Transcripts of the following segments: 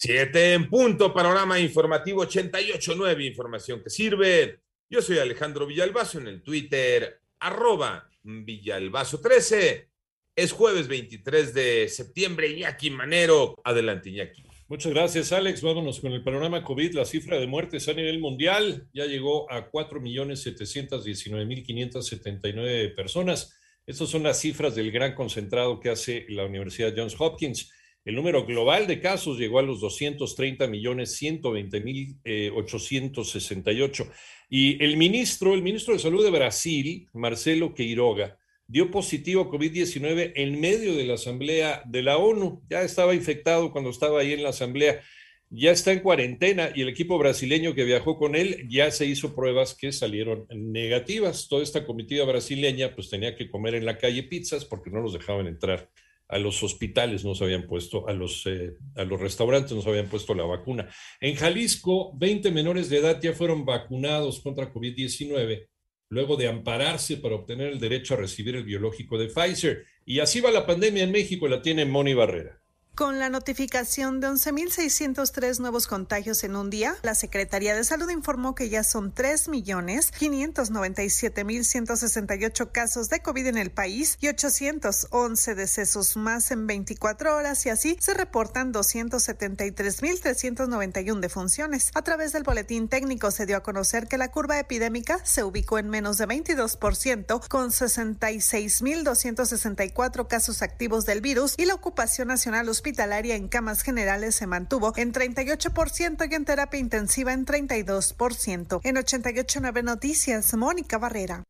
Siete en punto, panorama informativo 88.9, información que sirve. Yo soy Alejandro Villalbazo en el Twitter, arroba Villalbazo13. Es jueves 23 de septiembre, Iñaki Manero. Adelante, Iñaki. Muchas gracias, Alex. Vámonos con el panorama COVID. La cifra de muertes a nivel mundial ya llegó a 4.719.579 personas. Estas son las cifras del gran concentrado que hace la Universidad Johns Hopkins. El número global de casos llegó a los 230 millones 120 mil 868. Eh, y el ministro, el ministro de Salud de Brasil, Marcelo Queiroga, dio positivo a COVID-19 en medio de la asamblea de la ONU. Ya estaba infectado cuando estaba ahí en la asamblea. Ya está en cuarentena y el equipo brasileño que viajó con él ya se hizo pruebas que salieron negativas. Toda esta comitiva brasileña pues tenía que comer en la calle pizzas porque no los dejaban entrar a los hospitales no se habían puesto, a los, eh, a los restaurantes no se habían puesto la vacuna. En Jalisco, 20 menores de edad ya fueron vacunados contra COVID-19 luego de ampararse para obtener el derecho a recibir el biológico de Pfizer. Y así va la pandemia en México, la tiene Moni Barrera. Con la notificación de 11.603 nuevos contagios en un día, la Secretaría de Salud informó que ya son 3.597.168 casos de COVID en el país y 811 decesos más en 24 horas y así se reportan 273.391 defunciones. A través del boletín técnico se dio a conocer que la curva epidémica se ubicó en menos de 22% con 66.264 casos activos del virus y la ocupación nacional hospitalaria hospitalaria en camas generales se mantuvo en 38% y en terapia intensiva en 32%. En 88.9 Noticias, Mónica Barrera.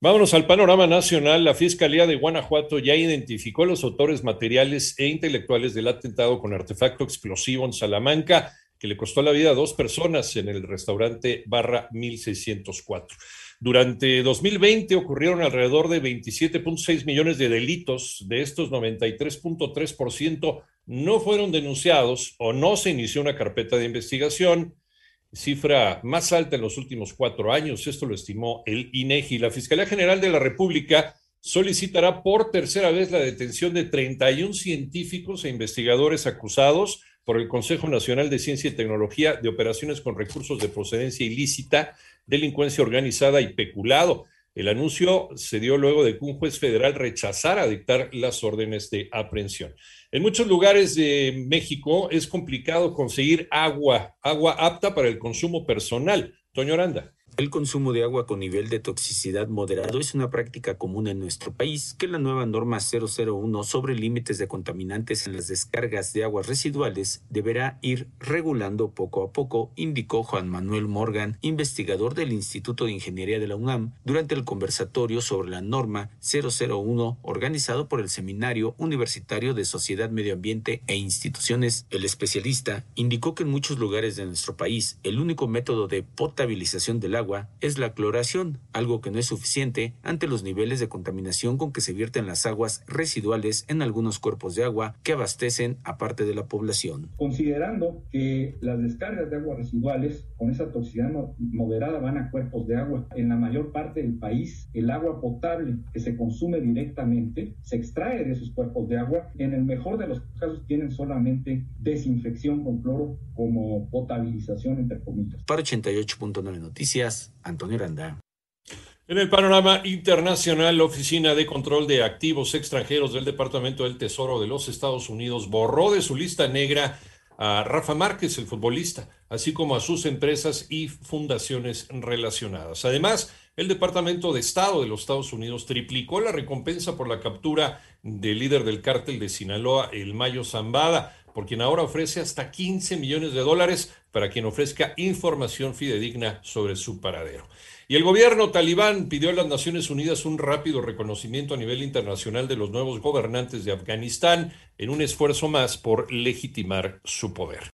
Vámonos al panorama nacional. La Fiscalía de Guanajuato ya identificó los autores materiales e intelectuales del atentado con artefacto explosivo en Salamanca, que le costó la vida a dos personas en el restaurante Barra 1604. Durante 2020 ocurrieron alrededor de 27.6 millones de delitos. De estos, 93.3% no fueron denunciados o no se inició una carpeta de investigación, cifra más alta en los últimos cuatro años. Esto lo estimó el INEGI. La Fiscalía General de la República solicitará por tercera vez la detención de 31 científicos e investigadores acusados por el Consejo Nacional de Ciencia y Tecnología de operaciones con recursos de procedencia ilícita delincuencia organizada y peculado. El anuncio se dio luego de que un juez federal rechazara dictar las órdenes de aprehensión. En muchos lugares de México es complicado conseguir agua, agua apta para el consumo personal. Toño Aranda. El consumo de agua con nivel de toxicidad moderado es una práctica común en nuestro país que la nueva norma 001 sobre límites de contaminantes en las descargas de aguas residuales deberá ir regulando poco a poco, indicó Juan Manuel Morgan, investigador del Instituto de Ingeniería de la UNAM, durante el conversatorio sobre la norma 001 organizado por el Seminario Universitario de Sociedad, Medio Ambiente e Instituciones. El especialista indicó que en muchos lugares de nuestro país el único método de potabilización del agua agua es la cloración, algo que no es suficiente ante los niveles de contaminación con que se vierten las aguas residuales en algunos cuerpos de agua que abastecen a parte de la población. Considerando que las descargas de aguas residuales con esa toxicidad moderada van a cuerpos de agua, en la mayor parte del país el agua potable que se consume directamente se extrae de esos cuerpos de agua. En el mejor de los casos tienen solamente desinfección con cloro como potabilización entre comillas. Para 88.9 Noticias, Antonio Randa. En el panorama internacional, la Oficina de Control de Activos Extranjeros del Departamento del Tesoro de los Estados Unidos borró de su lista negra a Rafa Márquez, el futbolista, así como a sus empresas y fundaciones relacionadas. Además, el Departamento de Estado de los Estados Unidos triplicó la recompensa por la captura del líder del cártel de Sinaloa, el Mayo Zambada, por quien ahora ofrece hasta 15 millones de dólares para quien ofrezca información fidedigna sobre su paradero. Y el gobierno talibán pidió a las Naciones Unidas un rápido reconocimiento a nivel internacional de los nuevos gobernantes de Afganistán en un esfuerzo más por legitimar su poder.